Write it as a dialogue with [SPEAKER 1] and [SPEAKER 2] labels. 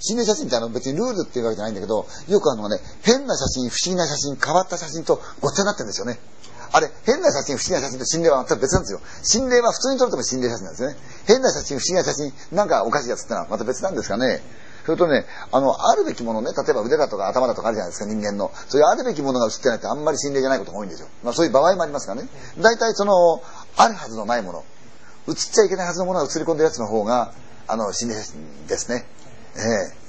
[SPEAKER 1] 心霊写真ってあの別にルールっていうわけじゃないんだけど、よくあのね、変な写真、不思議な写真、変わった写真とごっちゃになってるんですよね。あれ、変な写真、不思議な写真と心霊は全く別なんですよ。心霊は普通に撮るとも心霊写真なんですね。変な写真、不思議な写真、なんかおかしいやつってのはまた別なんですかね。それとね、あの、あるべきものね、例えば腕だとか頭だとかあるじゃないですか、人間の。そういうあるべきものが映ってないってあんまり心霊じゃないことが多いんですよ。まあそういう場合もありますからね。大体その、あるはずのないもの、映っちゃいけないはずのものが映り込んでるやつの方が、あの、心霊写真ですね。ええ